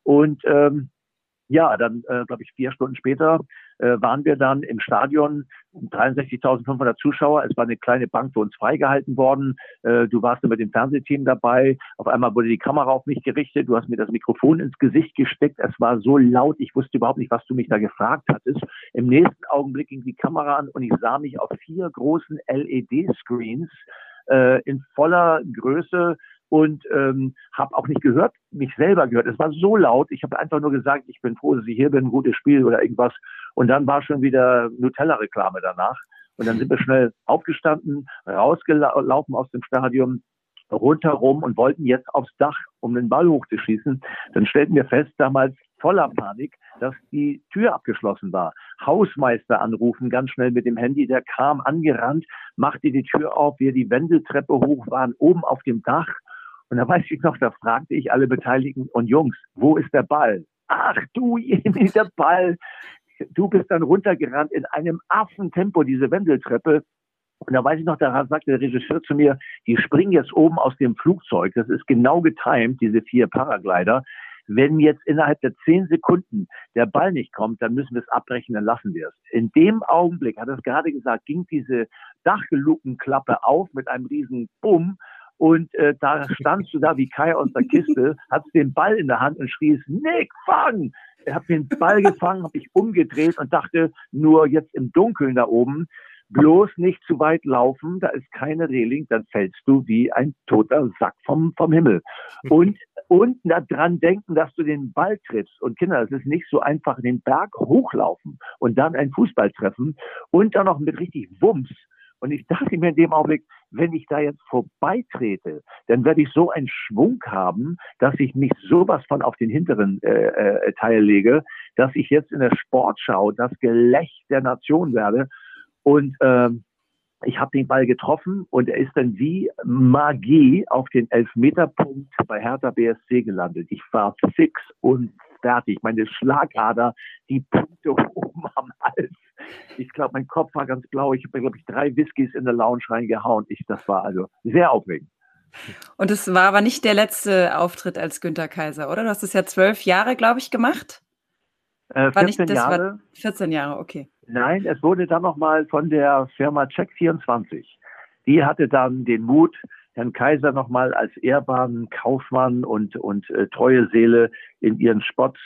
Und ähm, ja, dann äh, glaube ich vier Stunden später äh, waren wir dann im Stadion, 63.500 Zuschauer. Es war eine kleine Bank für uns freigehalten worden. Äh, du warst mit dem Fernsehteam dabei. Auf einmal wurde die Kamera auf mich gerichtet. Du hast mir das Mikrofon ins Gesicht gesteckt. Es war so laut. Ich wusste überhaupt nicht, was du mich da gefragt hattest. Im nächsten Augenblick ging die Kamera an und ich sah mich auf vier großen LED-Screens äh, in voller Größe und ähm, habe auch nicht gehört, mich selber gehört. Es war so laut, ich habe einfach nur gesagt, ich bin froh, dass ich hier bin, gutes Spiel oder irgendwas. Und dann war schon wieder Nutella-Reklame danach. Und dann sind wir schnell aufgestanden, rausgelaufen aus dem Stadion, rundherum und wollten jetzt aufs Dach, um den Ball hochzuschießen. Dann stellten wir fest, damals voller Panik, dass die Tür abgeschlossen war. Hausmeister anrufen, ganz schnell mit dem Handy, der kam angerannt, machte die Tür auf, wir die Wendeltreppe hoch waren, oben auf dem Dach. Und da weiß ich noch, da fragte ich alle Beteiligten und Jungs, wo ist der Ball? Ach du, der Ball. Du bist dann runtergerannt in einem Affentempo, diese Wendeltreppe. Und da weiß ich noch, da sagte der Regisseur zu mir, die springen jetzt oben aus dem Flugzeug. Das ist genau getimt, diese vier Paraglider. Wenn jetzt innerhalb der zehn Sekunden der Ball nicht kommt, dann müssen wir es abbrechen, dann lassen wir es. In dem Augenblick, hat er es gerade gesagt, ging diese Dachgelukenklappe auf mit einem riesen Bumm und äh, da standst du da wie Kai aus der Kiste, hattest den Ball in der Hand und schries, Nick, fang! Er hat den Ball gefangen, habe ich umgedreht und dachte nur jetzt im Dunkeln da oben, bloß nicht zu weit laufen, da ist keine Reling, dann fällst du wie ein toter Sack vom, vom Himmel. Und, und daran denken, dass du den Ball triffst. Und Kinder, es ist nicht so einfach, den Berg hochlaufen und dann einen Fußball treffen und dann noch mit richtig Wumms. Und ich dachte mir in dem Augenblick, wenn ich da jetzt vorbeitrete, dann werde ich so einen Schwung haben, dass ich mich sowas von auf den hinteren äh, äh, Teil lege, dass ich jetzt in der Sportschau das Gelächt der Nation werde. Und ähm, ich habe den Ball getroffen und er ist dann wie Magie auf den Elfmeterpunkt bei Hertha BSC gelandet. Ich war fix und fertig. Meine Schlagader, die Punkte oben am Hals. Ich glaube, mein Kopf war ganz blau. Ich habe, glaube ich, drei Whiskys in der Lounge reingehauen. Ich, das war also sehr aufregend. Und es war aber nicht der letzte Auftritt als Günter Kaiser, oder? Du hast es ja zwölf Jahre, glaube ich, gemacht. Äh, 14 nicht, Jahre. 14 Jahre, okay. Nein, es wurde dann nochmal von der Firma Check24. Die hatte dann den Mut, Herrn Kaiser nochmal als ehrbaren Kaufmann und, und äh, treue Seele in ihren Spots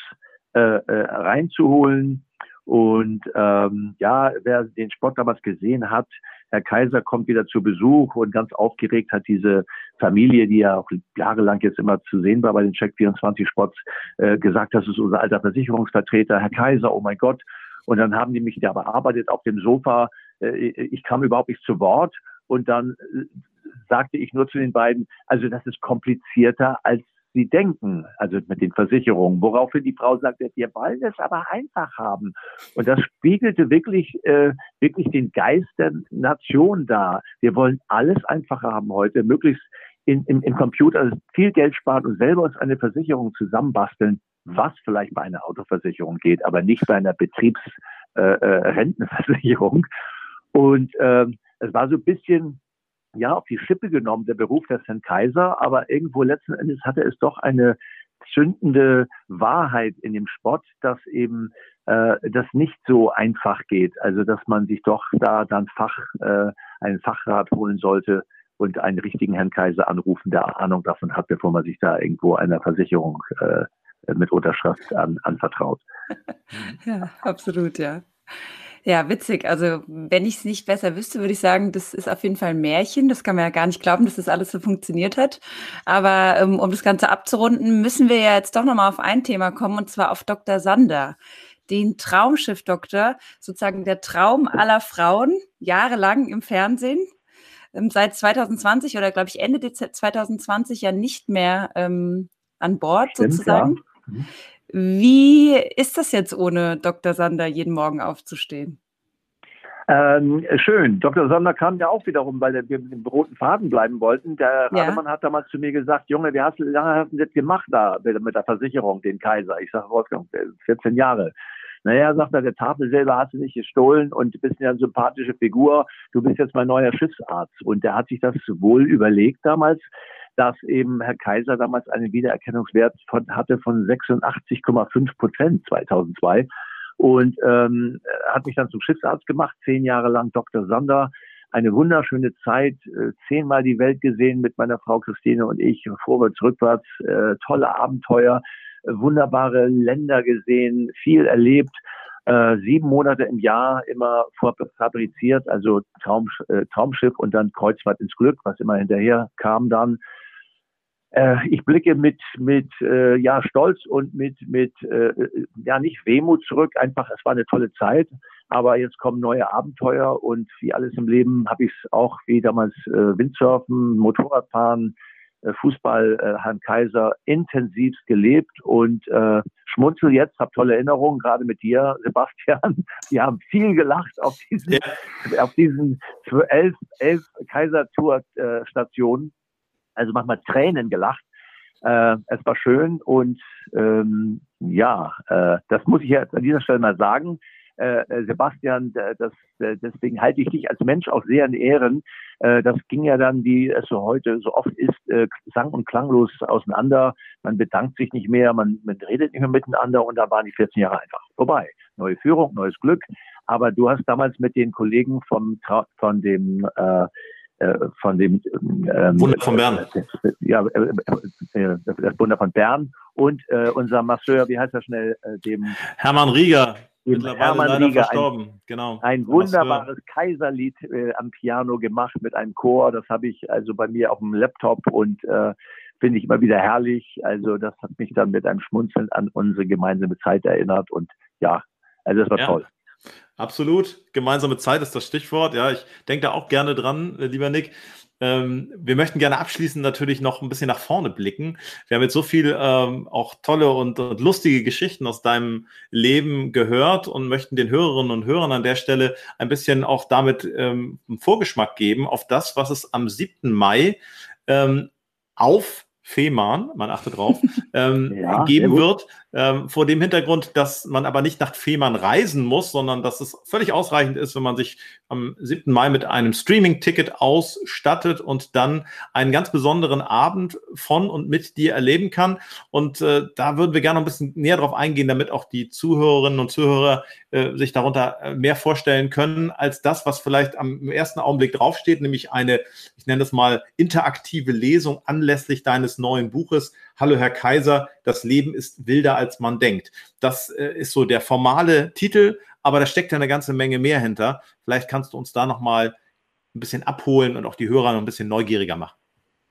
äh, äh, reinzuholen. Und ähm, ja, wer den Spot damals gesehen hat, Herr Kaiser kommt wieder zu Besuch und ganz aufgeregt hat diese Familie, die ja auch jahrelang jetzt immer zu sehen war bei den Check 24 Spots, äh, gesagt, das ist unser alter Versicherungsvertreter, Herr Kaiser, oh mein Gott. Und dann haben die mich da bearbeitet auf dem Sofa. Äh, ich kam überhaupt nicht zu Wort. Und dann äh, sagte ich nur zu den beiden, also das ist komplizierter als Sie denken, also mit den Versicherungen, woraufhin die Frau sagte, wir wollen es aber einfach haben. Und das spiegelte wirklich, äh, wirklich den Geist der Nation dar. Wir wollen alles einfacher haben heute, möglichst in, im, im Computer viel Geld sparen und selber uns eine Versicherung zusammenbasteln, was vielleicht bei einer Autoversicherung geht, aber nicht bei einer Betriebsrentenversicherung. Äh, äh, und äh, es war so ein bisschen ja auf die Schippe genommen, der Beruf des Herrn Kaiser, aber irgendwo letzten Endes hatte es doch eine zündende Wahrheit in dem Sport, dass eben äh, das nicht so einfach geht. Also dass man sich doch da dann Fach, äh, einen Fachrat holen sollte und einen richtigen Herrn Kaiser anrufen, der Ahnung davon hat, bevor man sich da irgendwo einer Versicherung äh, mit Unterschrift an, anvertraut. Ja, absolut, ja. Ja, witzig. Also, wenn ich es nicht besser wüsste, würde ich sagen, das ist auf jeden Fall ein Märchen. Das kann man ja gar nicht glauben, dass das alles so funktioniert hat. Aber ähm, um das Ganze abzurunden, müssen wir ja jetzt doch nochmal auf ein Thema kommen, und zwar auf Dr. Sander, den Traumschiff-Doktor, sozusagen der Traum aller Frauen, jahrelang im Fernsehen. Ähm, seit 2020 oder glaube ich Ende 2020 ja nicht mehr ähm, an Bord Stimmt, sozusagen. Ja. Mhm. Wie ist das jetzt ohne Dr. Sander jeden Morgen aufzustehen? Ähm, schön. Dr. Sander kam ja auch wiederum, weil wir mit dem roten Faden bleiben wollten. Der ja. Rademann hat damals zu mir gesagt, Junge, wie hast du lange hast du das gemacht da mit der Versicherung, den Kaiser? Ich sage, Wolfgang, 14 Jahre. Naja, sagt er, der Tafel selber hast du nicht gestohlen und du bist ja eine sympathische Figur. Du bist jetzt mein neuer Schiffsarzt. Und der hat sich das wohl überlegt damals dass eben Herr Kaiser damals einen Wiedererkennungswert von, hatte von 86,5 Prozent 2002 und ähm, hat mich dann zum Schiffsarzt gemacht, zehn Jahre lang Dr. Sander. Eine wunderschöne Zeit, äh, zehnmal die Welt gesehen mit meiner Frau Christine und ich, vorwärts, rückwärts, äh, tolle Abenteuer, äh, wunderbare Länder gesehen, viel erlebt. Äh, sieben Monate im Jahr immer fabriziert, also Traum, Traumschiff und dann Kreuzfahrt ins Glück, was immer hinterher kam dann äh, ich blicke mit mit äh, ja Stolz und mit mit äh, ja nicht Wehmut zurück. Einfach, es war eine tolle Zeit. Aber jetzt kommen neue Abenteuer und wie alles im Leben habe ich es auch wie damals äh, Windsurfen, Motorradfahren, äh, Fußball, äh, Herrn Kaiser intensiv gelebt und äh, schmunzel jetzt, habe tolle Erinnerungen, gerade mit dir, Sebastian. Wir haben viel gelacht auf diesen, ja. auf diesen elf, elf Kaiser-Tour-Stationen. Also manchmal Tränen gelacht. Äh, es war schön und ähm, ja, äh, das muss ich jetzt an dieser Stelle mal sagen. Äh, äh, Sebastian, das, äh, deswegen halte ich dich als Mensch auch sehr in Ehren. Äh, das ging ja dann, wie es so heute so oft ist, äh, sang- und klanglos auseinander. Man bedankt sich nicht mehr, man, man redet nicht mehr miteinander und da waren die 14 Jahre einfach vorbei. Neue Führung, neues Glück. Aber du hast damals mit den Kollegen vom, von dem äh, von dem ähm, Wunder von Bern. Ja, das Wunder von Bern und äh, unser Masseur, wie heißt er schnell, äh, dem Hermann Rieger dem Hermann Rieger ein, genau. ein wunderbares Kaiserlied äh, am Piano gemacht mit einem Chor. Das habe ich also bei mir auf dem Laptop und äh, finde ich immer wieder herrlich. Also das hat mich dann mit einem Schmunzeln an unsere gemeinsame Zeit erinnert und ja, also das war ja. toll. Absolut. Gemeinsame Zeit ist das Stichwort. Ja, ich denke da auch gerne dran, äh, lieber Nick. Ähm, wir möchten gerne abschließend natürlich noch ein bisschen nach vorne blicken. Wir haben jetzt so viel ähm, auch tolle und, und, lustige Geschichten aus deinem Leben gehört und möchten den Hörerinnen und Hörern an der Stelle ein bisschen auch damit ähm, einen Vorgeschmack geben auf das, was es am 7. Mai ähm, auf Fehmarn, man achte drauf, ähm, ja, geben wird. Ähm, vor dem Hintergrund, dass man aber nicht nach Fehmarn reisen muss, sondern dass es völlig ausreichend ist, wenn man sich am 7. Mai mit einem Streaming-Ticket ausstattet und dann einen ganz besonderen Abend von und mit dir erleben kann. Und äh, da würden wir gerne ein bisschen näher drauf eingehen, damit auch die Zuhörerinnen und Zuhörer äh, sich darunter äh, mehr vorstellen können, als das, was vielleicht am ersten Augenblick draufsteht, nämlich eine, ich nenne das mal, interaktive Lesung anlässlich deines neuen Buches. Hallo Herr Kaiser, das Leben ist wilder als man denkt. Das äh, ist so der formale Titel, aber da steckt ja eine ganze Menge mehr hinter. Vielleicht kannst du uns da nochmal ein bisschen abholen und auch die Hörer noch ein bisschen neugieriger machen.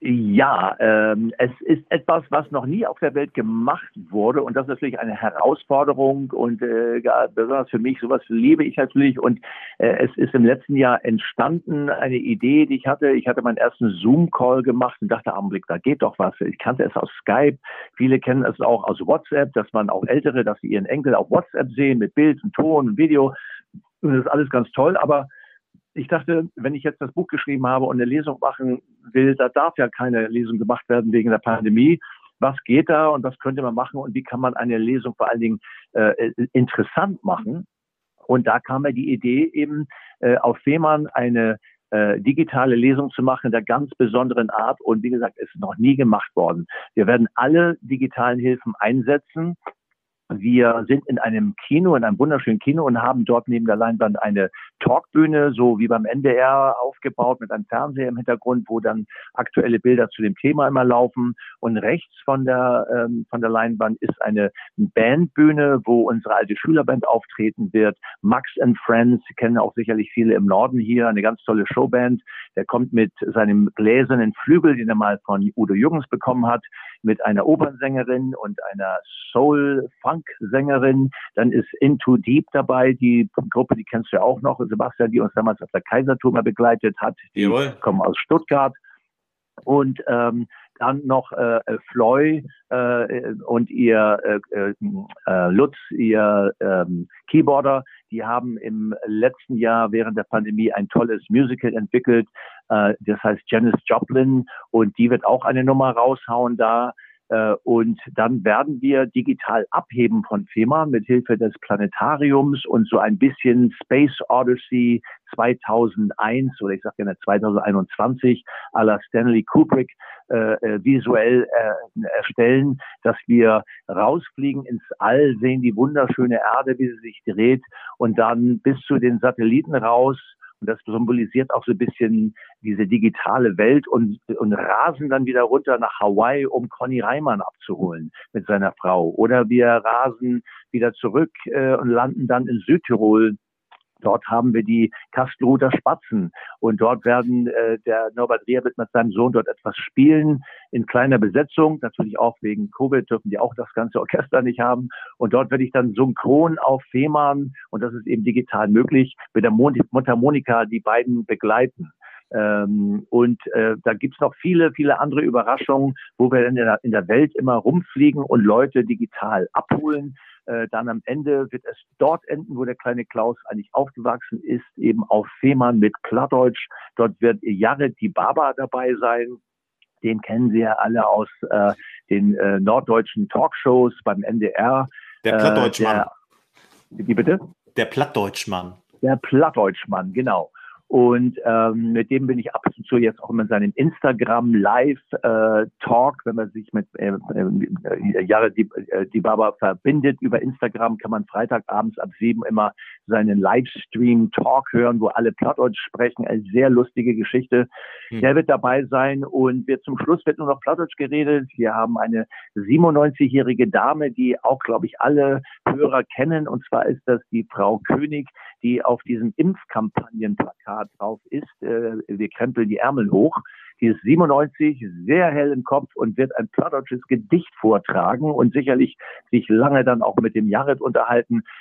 Ja, ähm, es ist etwas, was noch nie auf der Welt gemacht wurde und das ist natürlich eine Herausforderung und äh, besonders für mich, sowas liebe ich natürlich und äh, es ist im letzten Jahr entstanden eine Idee, die ich hatte. Ich hatte meinen ersten Zoom-Call gemacht und dachte, Augenblick, da geht doch was. Ich kannte es aus Skype, viele kennen es auch aus WhatsApp, dass man auch Ältere, dass sie ihren Enkel auf WhatsApp sehen mit Bild und Ton und Video. Und das ist alles ganz toll, aber ich dachte, wenn ich jetzt das Buch geschrieben habe und eine Lesung machen will, da darf ja keine Lesung gemacht werden wegen der Pandemie. Was geht da und was könnte man machen und wie kann man eine Lesung vor allen Dingen äh, interessant machen? Und da kam mir die Idee eben äh, auf Fehmarn eine äh, digitale Lesung zu machen der ganz besonderen Art. Und wie gesagt, ist noch nie gemacht worden. Wir werden alle digitalen Hilfen einsetzen. Wir sind in einem Kino, in einem wunderschönen Kino und haben dort neben der Leinwand eine Talkbühne, so wie beim NDR aufgebaut mit einem Fernseher im Hintergrund, wo dann aktuelle Bilder zu dem Thema immer laufen. Und rechts von der, ähm, von der Leinwand ist eine Bandbühne, wo unsere alte Schülerband auftreten wird. Max and Friends, kennen auch sicherlich viele im Norden hier, eine ganz tolle Showband. Der kommt mit seinem gläsernen Flügel, den er mal von Udo Jürgens bekommen hat, mit einer Opernsängerin und einer Soul-Funk-Sängerin. Dann ist Into Deep dabei, die Gruppe, die kennst du ja auch noch, Sebastian, die uns damals auf der Kaisertour mal begleitet hat. Die Jawohl. kommen aus Stuttgart. Und ähm, dann noch äh, Floy äh, und ihr äh, äh, Lutz, ihr ähm, Keyboarder, die haben im letzten Jahr während der Pandemie ein tolles Musical entwickelt. Äh, das heißt Janis Joplin und die wird auch eine Nummer raushauen da. Äh, und dann werden wir digital abheben von FEMA mit Hilfe des Planetariums und so ein bisschen Space Odyssey 2001 oder ich sage gerne 2021 à la Stanley Kubrick äh, äh, visuell äh, erstellen, dass wir rausfliegen ins All, sehen die wunderschöne Erde, wie sie sich dreht und dann bis zu den Satelliten raus und das symbolisiert auch so ein bisschen diese digitale Welt und, und rasen dann wieder runter nach Hawaii, um Conny Reimann abzuholen mit seiner Frau. Oder wir rasen wieder zurück äh, und landen dann in Südtirol Dort haben wir die Kastelruther Spatzen und dort werden äh, der Norbert Rehr wird mit seinem Sohn dort etwas spielen in kleiner Besetzung, natürlich auch wegen Covid dürfen die auch das ganze Orchester nicht haben und dort werde ich dann synchron auf Fehmarn und das ist eben digital möglich mit der Mundharmonika die beiden begleiten. Ähm, und äh, da gibt's noch viele, viele andere Überraschungen, wo wir in der, in der Welt immer rumfliegen und Leute digital abholen. Äh, dann am Ende wird es dort enden, wo der kleine Klaus eigentlich aufgewachsen ist, eben auf Fehmarn mit Plattdeutsch. Dort wird Jared die Baba dabei sein. Den kennen Sie ja alle aus äh, den äh, norddeutschen Talkshows beim NDR. Der Plattdeutschmann. Äh, wie bitte? Der Plattdeutschmann. Der Plattdeutschmann, genau. Und ähm, mit dem bin ich ab und zu jetzt auch immer in seinem Instagram Live äh, Talk, wenn man sich mit äh, äh, die, äh, die Baba verbindet über Instagram, kann man Freitagabends ab sieben immer seinen Livestream Talk hören, wo alle Plattdeutsch sprechen. Eine sehr lustige Geschichte. Hm. Der wird dabei sein und wir zum Schluss wird nur noch Plattdeutsch geredet. Wir haben eine 97-jährige Dame, die auch, glaube ich, alle Hörer kennen. Und zwar ist das die Frau König, die auf diesem Impfkampagnenplakat drauf ist. Äh, wir krempeln die Ärmel hoch. Die ist 97, sehr hell im Kopf und wird ein plattdeutsches Gedicht vortragen und sicherlich sich lange dann auch mit dem Jared unterhalten.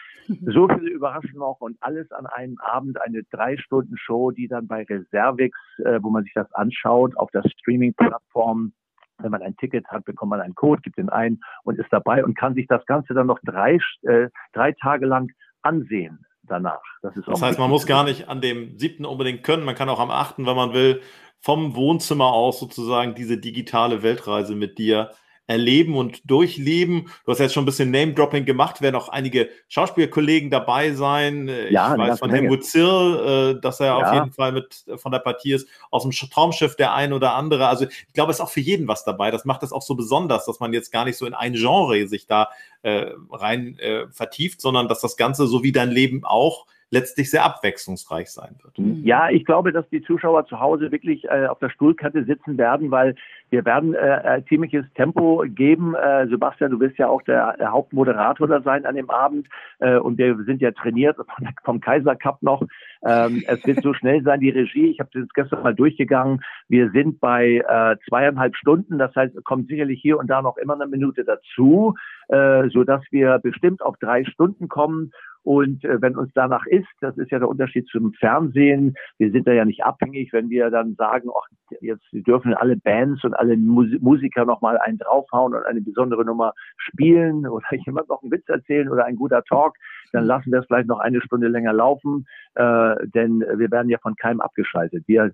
So viele Überraschungen noch und alles an einem Abend, eine drei Stunden Show, die dann bei Reservix, äh, wo man sich das anschaut, auf der Streaming-Plattform wenn man ein Ticket hat, bekommt man einen Code, gibt den ein und ist dabei und kann sich das Ganze dann noch drei, äh, drei Tage lang ansehen danach. Das, das heißt, man muss gar nicht an dem siebten unbedingt können. Man kann auch am achten, wenn man will, vom Wohnzimmer aus sozusagen diese digitale Weltreise mit dir erleben und durchleben. Du hast jetzt schon ein bisschen Name-Dropping gemacht, werden auch einige Schauspielkollegen dabei sein. Äh, ja, ich weiß von Helmut Zirl, äh, dass er ja. auf jeden Fall mit äh, von der Partie ist, aus dem Traumschiff der ein oder andere. Also ich glaube, es ist auch für jeden was dabei. Das macht es auch so besonders, dass man jetzt gar nicht so in ein Genre sich da äh, rein äh, vertieft, sondern dass das Ganze, so wie dein Leben auch, letztlich sehr abwechslungsreich sein wird. Mhm. Ja, ich glaube, dass die Zuschauer zu Hause wirklich äh, auf der Stuhlkante sitzen werden, weil wir werden äh, äh, ziemliches Tempo geben. Äh, Sebastian, du wirst ja auch der, der Hauptmoderator da sein an dem Abend äh, und wir sind ja trainiert vom Kaiser Cup noch. Ähm, es wird so schnell sein, die Regie. Ich habe das gestern mal durchgegangen. Wir sind bei äh, zweieinhalb Stunden. Das heißt, kommt sicherlich hier und da noch immer eine Minute dazu, äh, so wir bestimmt auf drei Stunden kommen. Und äh, wenn uns danach ist, das ist ja der Unterschied zum Fernsehen, wir sind da ja nicht abhängig, wenn wir dann sagen, ach, jetzt dürfen alle Bands und alle Mus Musiker nochmal einen draufhauen und eine besondere Nummer spielen oder jemand noch einen Witz erzählen oder ein guter Talk, dann lassen wir es vielleicht noch eine Stunde länger laufen, äh, denn wir werden ja von keinem abgeschaltet. Wir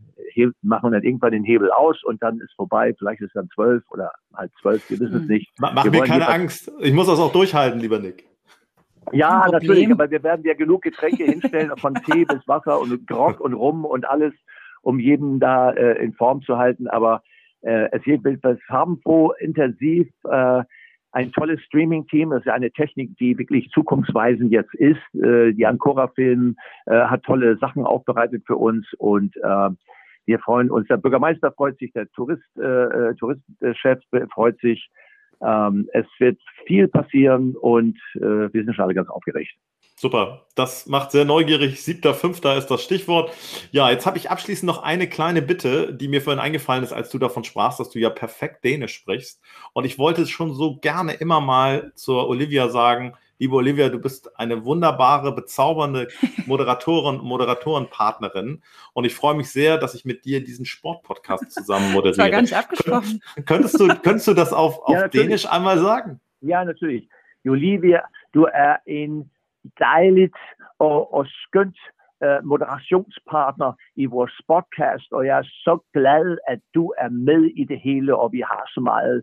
machen dann irgendwann den Hebel aus und dann ist vorbei, vielleicht ist es dann zwölf oder halb zwölf, wir wissen es hm. nicht. Mach mir keine Angst, ich muss das auch durchhalten, lieber Nick. Ja, natürlich, aber wir werden ja genug Getränke hinstellen, von Tee bis Wasser und Grog und Rum und alles, um jeden da äh, in Form zu halten. Aber äh, es wird das farbenfroh, intensiv, äh, ein tolles Streaming-Team. Das ist ja eine Technik, die wirklich zukunftsweisend jetzt ist. Äh, die Ancora-Film äh, hat tolle Sachen aufbereitet für uns und äh, wir freuen uns. Der Bürgermeister freut sich, der Tourist, äh, äh Touristchef freut sich. Ähm, es wird viel passieren und äh, wir sind schon alle ganz aufgeregt. Super, das macht sehr neugierig. Siebter, fünfter ist das Stichwort. Ja, jetzt habe ich abschließend noch eine kleine Bitte, die mir vorhin eingefallen ist, als du davon sprachst, dass du ja perfekt Dänisch sprichst. Und ich wollte es schon so gerne immer mal zur Olivia sagen, Liebe Olivia, du bist eine wunderbare, bezaubernde Moderatorin, Moderatorenpartnerin. Und ich freue mich sehr, dass ich mit dir diesen Sportpodcast zusammen moderiere. Das war gar nicht abgesprochen. Könntest du, könntest du das auf, auf ja, Dänisch einmal sagen? Ja, natürlich. Olivia, du er en dejligt og, og skønt uh, moderationspartner i vores podcast, og jeg er så glad, at du er med i det hele, og vi har så meget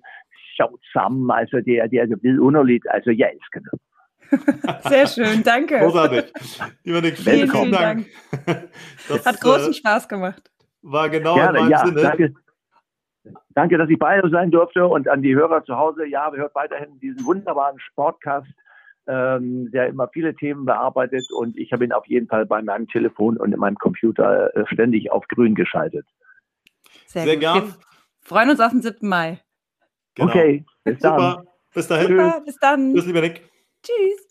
sjovt sammen. Altså, det er, det er vidunderligt. Altså, jeg elsker det. Sehr schön, danke. Großartig. Lieber Nick, vielen, vielen Dank. Das, Hat großen äh, Spaß gemacht. War genau Gerne, in meinem ja, Sinne. Danke. Danke, dass ich bei euch sein durfte und an die Hörer zu Hause. Ja, wir hört weiterhin diesen wunderbaren Sportcast, ähm, der immer viele Themen bearbeitet und ich habe ihn auf jeden Fall bei meinem Telefon und in meinem Computer äh, ständig auf grün geschaltet. Sehr, Sehr gern. Wir freuen uns auf den 7. Mai. Genau. Okay, bis Super. dann. Bis dahin. Super, bis dann. Bis lieber Nick. Tschüss.